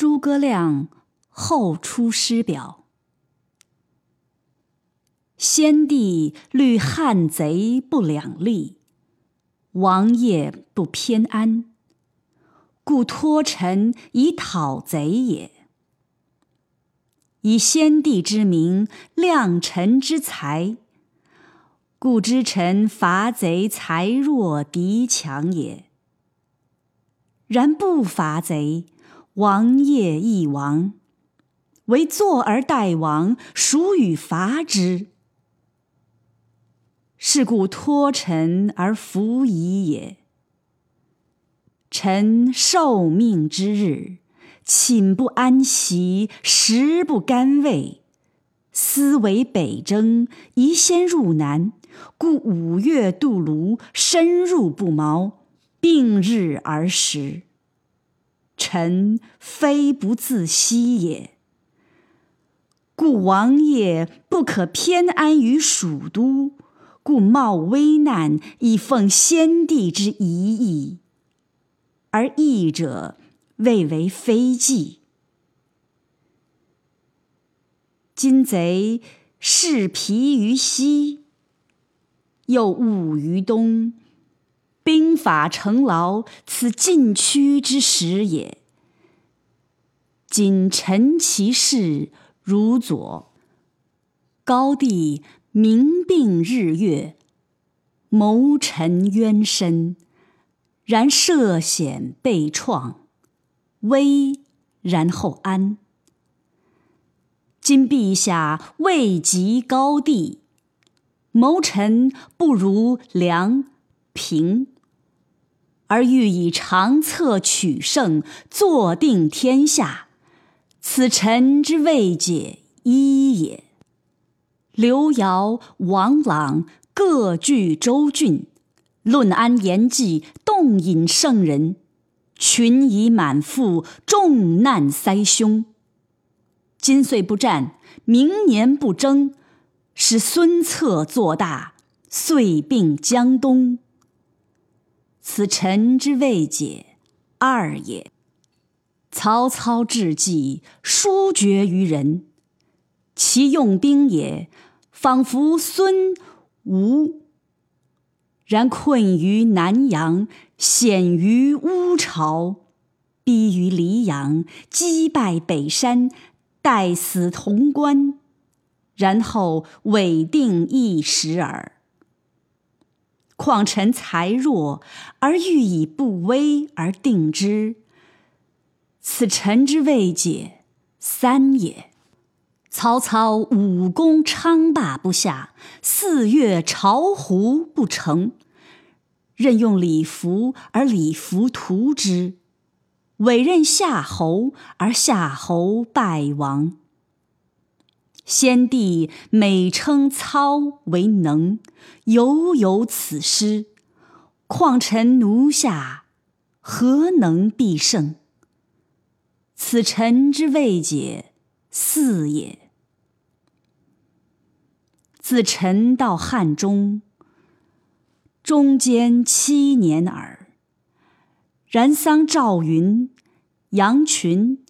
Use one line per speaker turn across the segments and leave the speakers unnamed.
诸葛亮后出师表，先帝虑汉贼不两立，王业不偏安，故托臣以讨贼也。以先帝之名，量臣之才，故知臣伐贼才弱敌强也。然不伐贼，王业亦亡；唯坐而待亡，孰与伐之？是故托臣而服夷也。臣受命之日，寝不安席，食不甘味。思为北征，宜先入南，故五月渡泸，深入不毛，并日而食。臣非不自惜也。故王业不可偏安于蜀都，故冒危难以奉先帝之遗意，而义者未为非计。今贼势疲于西，又务于东。兵法成劳，此进趋之时也。今陈其事如左，高帝明并日月，谋臣冤深，然涉险被创，危然后安。今陛下位极高帝，谋臣不如良。平，而欲以长策取胜，坐定天下，此臣之未解一也。刘繇、王朗各据州郡，论安言计，动引圣人，群疑满腹，众难塞胸。今岁不战，明年不争，使孙策做大，遂并江东。此臣之未解二也。曹操智计殊绝于人，其用兵也，仿佛孙吴。然困于南阳，险于乌巢，逼于黎阳，击败北山，待死潼关，然后委定一时耳。况臣才弱，而欲以不威而定之，此臣之未解三也。曹操武功昌霸不下，四越巢湖不成，任用李福而李福屠之，委任夏侯而夏侯败亡。先帝每称操为能，犹有此失。况臣奴下，何能必胜？此臣之未解四也。自臣到汉中，中间七年耳。然桑赵云、杨群。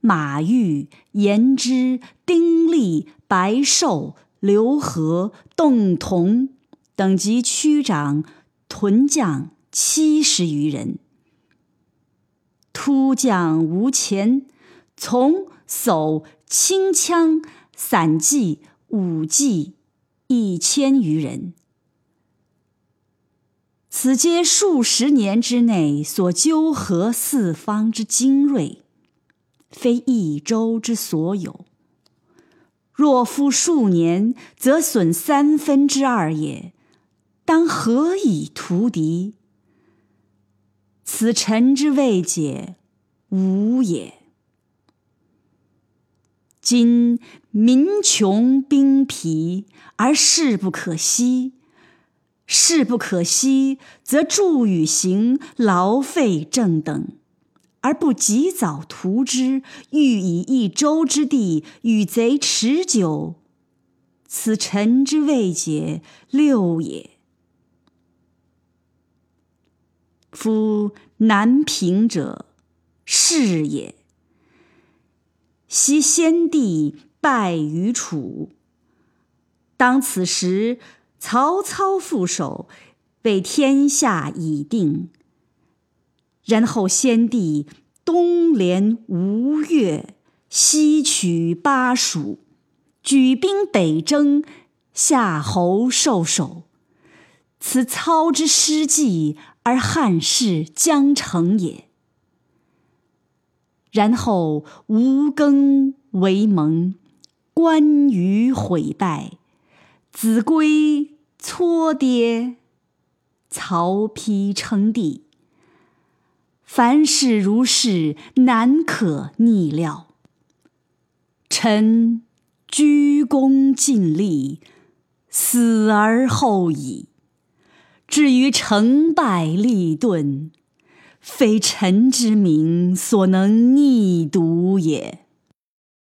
马玉、颜之、丁立、白寿、刘和、邓同等及区长、屯将七十余人。出将无前，从、叟、轻枪、散骑、武骑一千余人。此皆数十年之内所纠合四方之精锐。非一州之所有。若夫数年，则损三分之二也。当何以图敌？此臣之未解无也。今民穷兵疲，而势不可息。势不可息，则助与行，劳费正等。而不及早图之，欲以一州之地与贼持久，此臣之未解六也。夫南平者，是也；昔先帝败于楚。当此时，曹操复首，为天下已定。然后先帝东连吴越，西取巴蜀，举兵北征，夏侯受首。此操之失计，而汉室将成也。然后吴更为盟，关羽毁败，子规搓跌，曹丕称帝。凡事如是，难可逆料。臣鞠躬尽瘁，死而后已。至于成败利钝，非臣之明所能逆读也。